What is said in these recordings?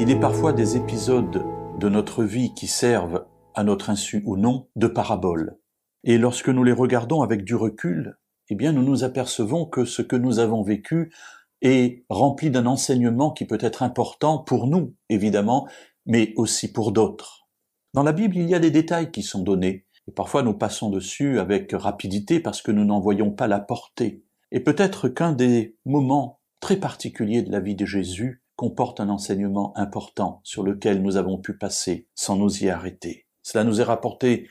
Il est parfois des épisodes de notre vie qui servent, à notre insu ou non, de paraboles. Et lorsque nous les regardons avec du recul, eh bien nous nous apercevons que ce que nous avons vécu est rempli d'un enseignement qui peut être important pour nous, évidemment, mais aussi pour d'autres. Dans la Bible, il y a des détails qui sont donnés, et parfois nous passons dessus avec rapidité parce que nous n'en voyons pas la portée. Et peut-être qu'un des moments très particuliers de la vie de Jésus comporte un enseignement important sur lequel nous avons pu passer sans nous y arrêter. Cela nous est rapporté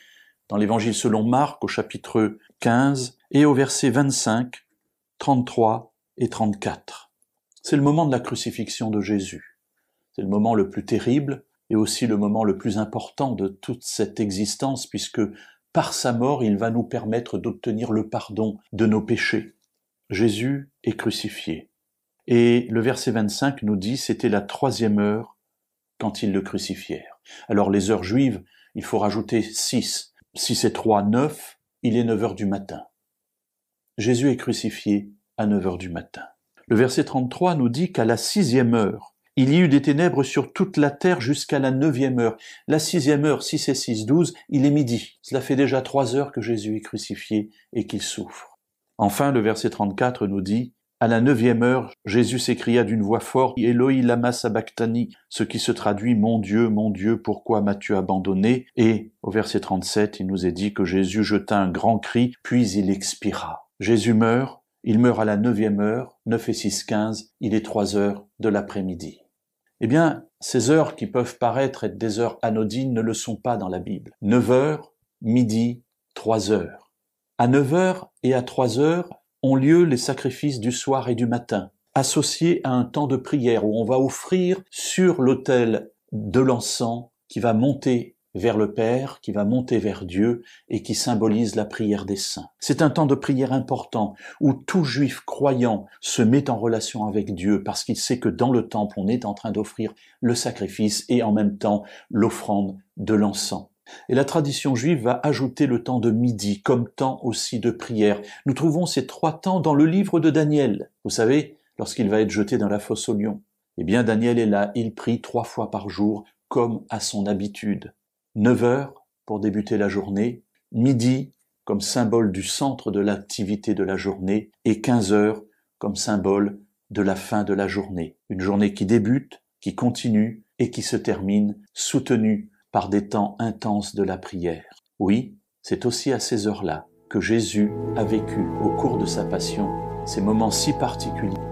dans l'évangile selon Marc au chapitre 15 et au verset 25, 33 et 34. C'est le moment de la crucifixion de Jésus. C'est le moment le plus terrible et aussi le moment le plus important de toute cette existence puisque par sa mort, il va nous permettre d'obtenir le pardon de nos péchés. Jésus est crucifié. Et le verset 25 nous dit c'était la troisième heure quand ils le crucifièrent. Alors les heures juives, il faut rajouter six. Six et trois, neuf, il est neuf heures du matin. Jésus est crucifié à neuf heures du matin. Le verset 33 nous dit qu'à la sixième heure, il y eut des ténèbres sur toute la terre jusqu'à la neuvième heure. La sixième heure, six et six, douze, il est midi. Cela fait déjà trois heures que Jésus est crucifié et qu'il souffre. Enfin, le verset 34 nous dit, à la neuvième heure, Jésus s'écria d'une voix forte, Eloi lama sabachthani, ce qui se traduit Mon Dieu, mon Dieu, pourquoi m'as-tu abandonné? Et, au verset 37, il nous est dit que Jésus jeta un grand cri, puis il expira. Jésus meurt, il meurt à la neuvième heure, neuf et six quinze, il est trois heures de l'après-midi. Eh bien, ces heures qui peuvent paraître être des heures anodines ne le sont pas dans la Bible. Neuf heures, midi, trois heures. À neuf heures et à trois heures ont lieu les sacrifices du soir et du matin, associés à un temps de prière où on va offrir sur l'autel de l'encens qui va monter vers le Père, qui va monter vers Dieu et qui symbolise la prière des saints. C'est un temps de prière important où tout juif croyant se met en relation avec Dieu parce qu'il sait que dans le temple on est en train d'offrir le sacrifice et en même temps l'offrande de l'encens. Et la tradition juive va ajouter le temps de midi comme temps aussi de prière. Nous trouvons ces trois temps dans le livre de Daniel. Vous savez, lorsqu'il va être jeté dans la fosse au lion. Eh bien, Daniel est là, il prie trois fois par jour comme à son habitude. 9 heures pour débuter la journée, midi comme symbole du centre de l'activité de la journée et 15 heures comme symbole de la fin de la journée. Une journée qui débute, qui continue et qui se termine, soutenue par des temps intenses de la prière. Oui, c'est aussi à ces heures-là que Jésus a vécu au cours de sa passion ces moments si particuliers